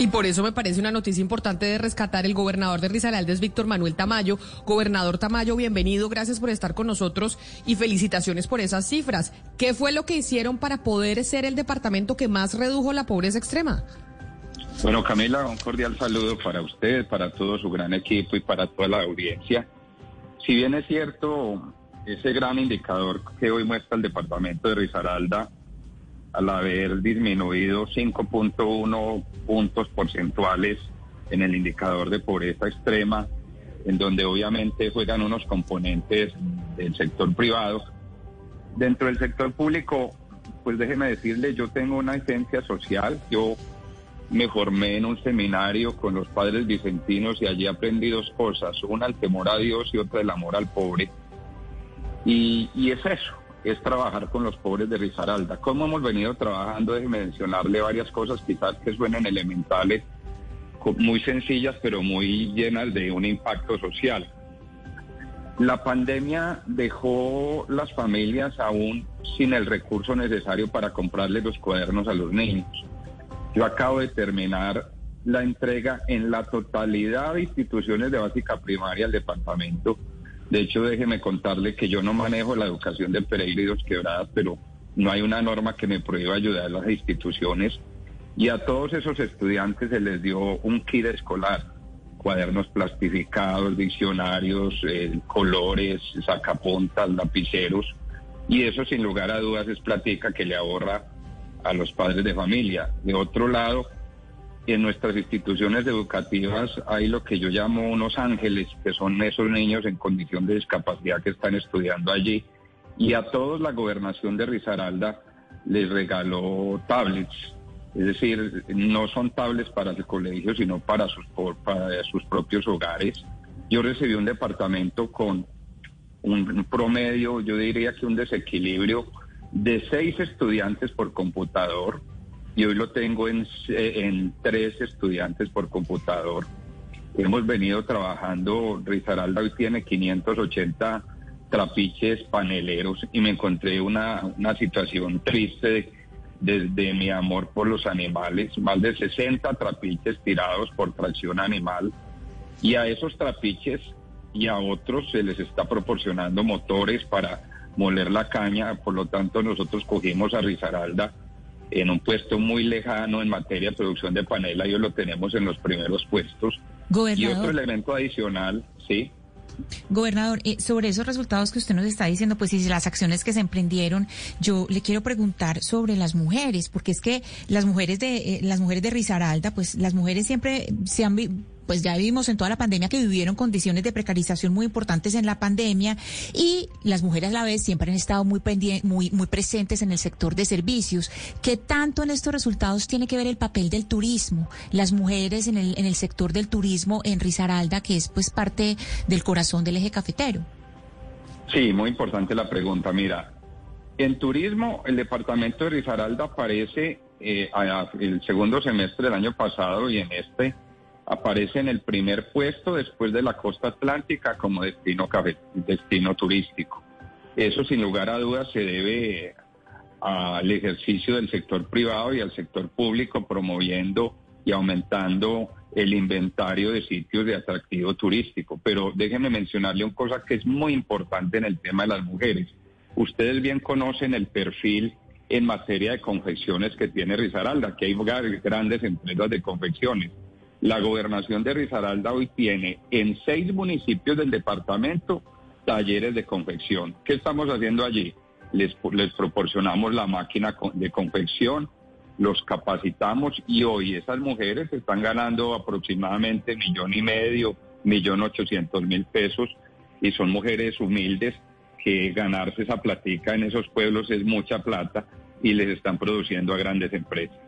Y por eso me parece una noticia importante de rescatar el gobernador de Risaralda es Víctor Manuel Tamayo. Gobernador Tamayo, bienvenido, gracias por estar con nosotros y felicitaciones por esas cifras. ¿Qué fue lo que hicieron para poder ser el departamento que más redujo la pobreza extrema? Bueno, Camila, un cordial saludo para usted, para todo su gran equipo y para toda la audiencia. Si bien es cierto, ese gran indicador que hoy muestra el departamento de Risaralda, al haber disminuido 5.1 puntos porcentuales en el indicador de pobreza extrema, en donde obviamente juegan unos componentes del sector privado. Dentro del sector público, pues déjeme decirle, yo tengo una esencia social, yo me formé en un seminario con los padres vicentinos y allí aprendí dos cosas, una el temor a Dios y otra el amor al pobre. Y, y es eso, es trabajar con los pobres de Risaralda. ¿Cómo hemos venido trabajando? Déjeme mencionarle varias cosas quizás que suenen elementales, muy sencillas, pero muy llenas de un impacto social. La pandemia dejó las familias aún sin el recurso necesario para comprarle los cuadernos a los niños. Yo acabo de terminar la entrega en la totalidad de instituciones de básica primaria del departamento. De hecho, déjeme contarle que yo no manejo la educación de Pereira Dos Quebradas, pero no hay una norma que me prohíba ayudar a las instituciones. Y a todos esos estudiantes se les dio un kit escolar, cuadernos plastificados, diccionarios, eh, colores, sacapuntas, lapiceros. Y eso sin lugar a dudas es platica que le ahorra a los padres de familia. De otro lado, en nuestras instituciones educativas hay lo que yo llamo unos ángeles, que son esos niños en condición de discapacidad que están estudiando allí. Y a todos la gobernación de Risaralda les regaló tablets. Es decir, no son tablets para el colegio, sino para sus, para sus propios hogares. Yo recibí un departamento con un promedio, yo diría que un desequilibrio de seis estudiantes por computador y hoy lo tengo en, en tres estudiantes por computador. Hemos venido trabajando, Rizaralda hoy tiene 580 trapiches paneleros y me encontré una, una situación triste desde mi amor por los animales, más de 60 trapiches tirados por tracción animal y a esos trapiches y a otros se les está proporcionando motores para moler la caña, por lo tanto nosotros cogimos a Risaralda en un puesto muy lejano en materia de producción de panela, y lo tenemos en los primeros puestos. Y otro elemento adicional, sí. Gobernador, eh, sobre esos resultados que usted nos está diciendo, pues y las acciones que se emprendieron, yo le quiero preguntar sobre las mujeres, porque es que las mujeres de eh, las mujeres de Risaralda, pues las mujeres siempre se han pues ya vivimos en toda la pandemia que vivieron condiciones de precarización muy importantes en la pandemia y las mujeres a la vez siempre han estado muy muy muy presentes en el sector de servicios. ¿Qué tanto en estos resultados tiene que ver el papel del turismo? Las mujeres en el en el sector del turismo en Risaralda, que es pues parte del corazón del eje cafetero. Sí, muy importante la pregunta. Mira, en turismo el departamento de Risaralda aparece eh, el segundo semestre del año pasado y en este aparece en el primer puesto después de la costa atlántica como destino, destino turístico. Eso sin lugar a dudas se debe al ejercicio del sector privado y al sector público promoviendo y aumentando el inventario de sitios de atractivo turístico. Pero déjenme mencionarle una cosa que es muy importante en el tema de las mujeres. Ustedes bien conocen el perfil en materia de confecciones que tiene Risaralda, que hay grandes empresas de confecciones. La gobernación de Risaralda hoy tiene en seis municipios del departamento talleres de confección. ¿Qué estamos haciendo allí? Les, les proporcionamos la máquina de confección, los capacitamos y hoy esas mujeres están ganando aproximadamente millón y medio, millón ochocientos mil pesos y son mujeres humildes que ganarse esa platica en esos pueblos es mucha plata y les están produciendo a grandes empresas.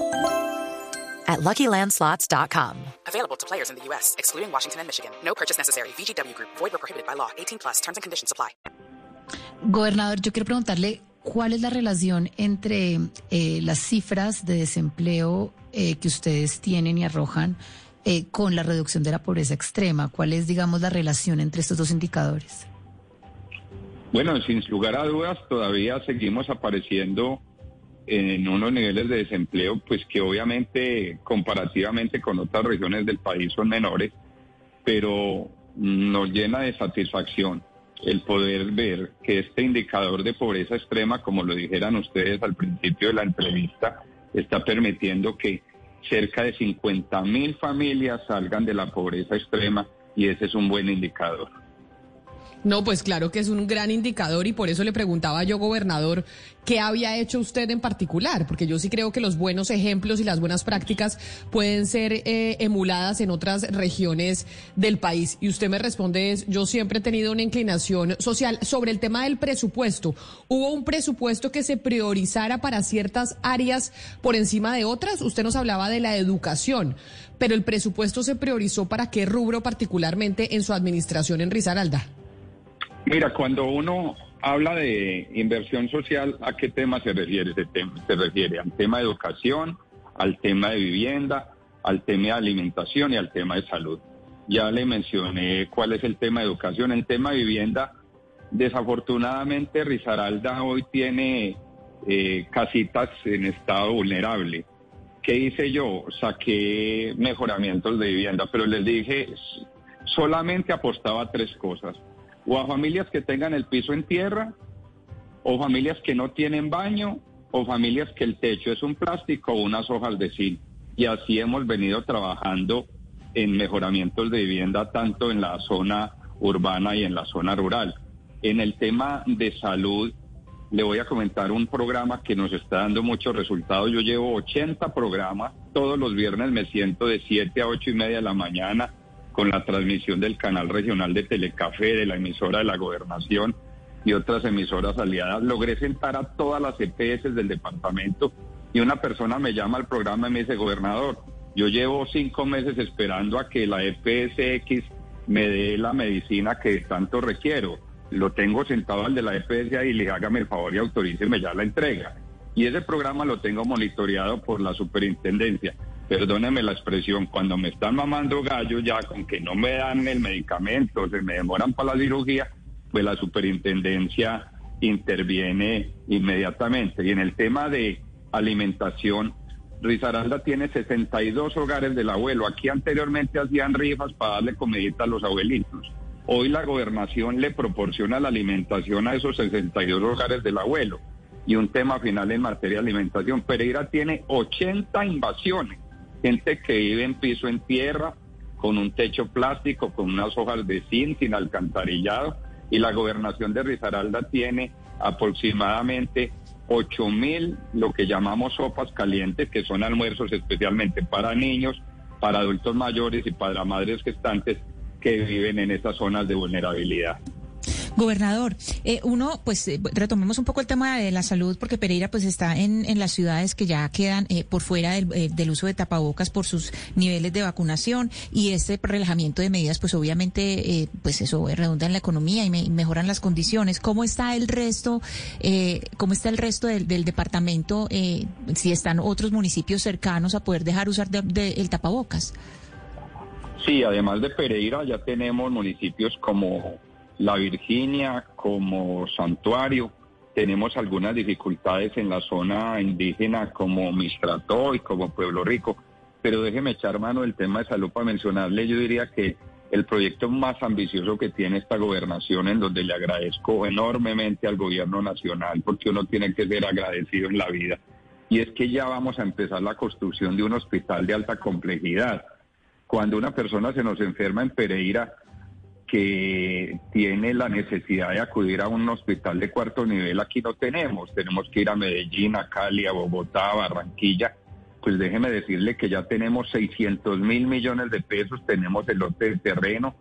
at LuckyLandSlots.com. Available to players in the U.S., excluding Washington and Michigan. No purchase necessary. VGW Group. Void where prohibited by law. 18 plus. Terms and conditions apply. Gobernador, yo quiero preguntarle cuál es la relación entre eh, las cifras de desempleo eh, que ustedes tienen y arrojan eh, con la reducción de la pobreza extrema. ¿Cuál es, digamos, la relación entre estos dos indicadores? Bueno, sin lugar a dudas, todavía seguimos apareciendo en unos niveles de desempleo, pues que obviamente comparativamente con otras regiones del país son menores, pero nos llena de satisfacción el poder ver que este indicador de pobreza extrema, como lo dijeran ustedes al principio de la entrevista, está permitiendo que cerca de 50 mil familias salgan de la pobreza extrema y ese es un buen indicador. No, pues claro que es un gran indicador y por eso le preguntaba yo, gobernador, ¿qué había hecho usted en particular? Porque yo sí creo que los buenos ejemplos y las buenas prácticas pueden ser eh, emuladas en otras regiones del país. Y usted me responde, es, yo siempre he tenido una inclinación social sobre el tema del presupuesto. ¿Hubo un presupuesto que se priorizara para ciertas áreas por encima de otras? Usted nos hablaba de la educación, pero el presupuesto se priorizó para qué rubro particularmente en su administración en Risaralda. Mira, cuando uno habla de inversión social, ¿a qué tema se refiere? Se, se refiere al tema de educación, al tema de vivienda, al tema de alimentación y al tema de salud. Ya le mencioné cuál es el tema de educación. El tema de vivienda, desafortunadamente Risaralda hoy tiene eh, casitas en estado vulnerable. ¿Qué hice yo? Saqué mejoramientos de vivienda, pero les dije, solamente apostaba tres cosas o a familias que tengan el piso en tierra, o familias que no tienen baño, o familias que el techo es un plástico o unas hojas de zinc. Y así hemos venido trabajando en mejoramientos de vivienda tanto en la zona urbana y en la zona rural. En el tema de salud, le voy a comentar un programa que nos está dando muchos resultados. Yo llevo 80 programas, todos los viernes me siento de 7 a 8 y media de la mañana con la transmisión del canal regional de Telecafé, de la emisora de la gobernación y otras emisoras aliadas, logré sentar a todas las EPS del departamento y una persona me llama al programa y me dice, gobernador, yo llevo cinco meses esperando a que la EPSX me dé la medicina que tanto requiero. Lo tengo sentado al de la EPS y le hágame el favor y autoríceme ya la entrega. Y ese programa lo tengo monitoreado por la superintendencia perdóneme la expresión, cuando me están mamando gallo ya con que no me dan el medicamento, se me demoran para la cirugía, pues la superintendencia interviene inmediatamente. Y en el tema de alimentación, Rizaralda tiene 62 hogares del abuelo. Aquí anteriormente hacían rifas para darle comidita a los abuelitos. Hoy la gobernación le proporciona la alimentación a esos 62 hogares del abuelo. Y un tema final en materia de alimentación. Pereira tiene 80 invasiones gente que vive en piso en tierra, con un techo plástico, con unas hojas de zinc, sin alcantarillado, y la gobernación de Risaralda tiene aproximadamente 8 mil, lo que llamamos sopas calientes, que son almuerzos especialmente para niños, para adultos mayores y para madres gestantes que viven en esas zonas de vulnerabilidad. Gobernador, eh, uno, pues eh, retomemos un poco el tema de la salud, porque Pereira pues está en, en las ciudades que ya quedan eh, por fuera del, eh, uso de tapabocas por sus niveles de vacunación y este relajamiento de medidas, pues obviamente, pues eso redunda en la economía y, me, mejoran las condiciones. ¿Cómo está el resto, cómo está el resto del, del departamento, si están otros municipios cercanos a poder dejar usar el tapabocas? Sí, además de Pereira ya tenemos municipios como la Virginia como santuario. Tenemos algunas dificultades en la zona indígena como Mistrató y como Pueblo Rico, pero déjeme echar mano del tema de salud para mencionarle, yo diría que el proyecto más ambicioso que tiene esta gobernación, en donde le agradezco enormemente al gobierno nacional, porque uno tiene que ser agradecido en la vida, y es que ya vamos a empezar la construcción de un hospital de alta complejidad. Cuando una persona se nos enferma en Pereira, que tiene la necesidad de acudir a un hospital de cuarto nivel, aquí no tenemos. Tenemos que ir a Medellín, a Cali, a Bogotá, a Barranquilla. Pues déjeme decirle que ya tenemos 600 mil millones de pesos, tenemos el lote de terreno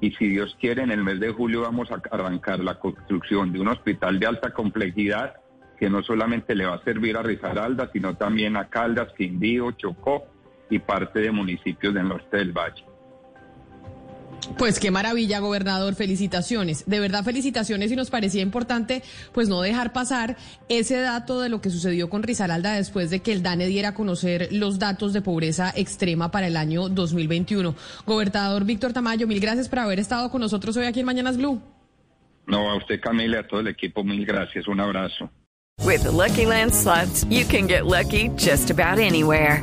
y si Dios quiere, en el mes de julio vamos a arrancar la construcción de un hospital de alta complejidad que no solamente le va a servir a Risaralda, sino también a Caldas, Quindío, Chocó y parte de municipios del norte del Valle. Pues qué maravilla, gobernador, felicitaciones. De verdad, felicitaciones y nos parecía importante pues no dejar pasar ese dato de lo que sucedió con Risaralda después de que el DANE diera a conocer los datos de pobreza extrema para el año 2021. Gobernador Víctor Tamayo, mil gracias por haber estado con nosotros hoy aquí en Mañanas Blue. No, a usted Camila, a todo el equipo, mil gracias. Un abrazo. With the Lucky Land slots, you can get lucky just about anywhere.